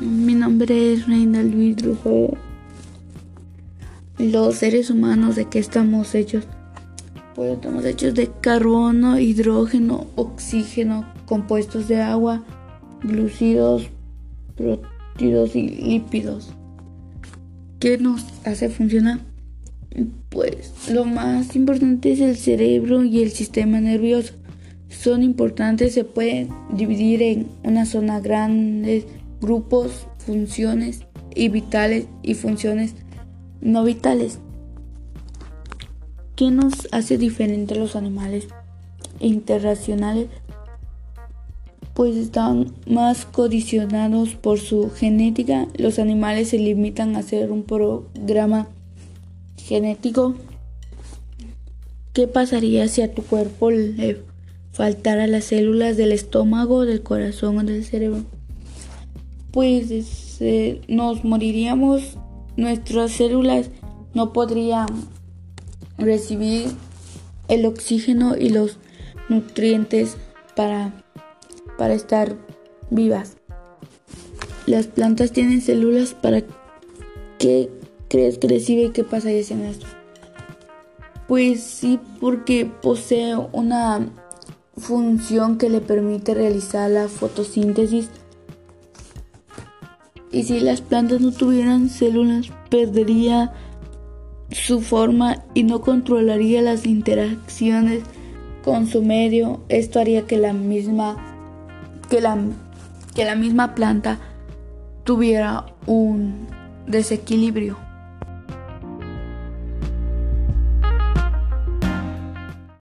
hambre, reina el vidrio. Los seres humanos, ¿de qué estamos hechos? Pues estamos hechos de carbono, hidrógeno, oxígeno, compuestos de agua, glucidos, proteídos y lípidos. ¿Qué nos hace funcionar? Pues lo más importante es el cerebro y el sistema nervioso. Son importantes, se pueden dividir en una zona grandes grupos, funciones y vitales y funciones no vitales. ¿Qué nos hace diferente a los animales interracionales? Pues están más condicionados por su genética. Los animales se limitan a hacer un programa genético. ¿Qué pasaría si a tu cuerpo le faltara las células del estómago, del corazón o del cerebro? Pues este, nos moriríamos, nuestras células no podrían recibir el oxígeno y los nutrientes para, para estar vivas. Las plantas tienen células para que crees que recibe y qué pasa en esto? Pues sí, porque posee una función que le permite realizar la fotosíntesis. Y si las plantas no tuvieran células, perdería su forma y no controlaría las interacciones con su medio. Esto haría que la misma que la, que la misma planta tuviera un desequilibrio.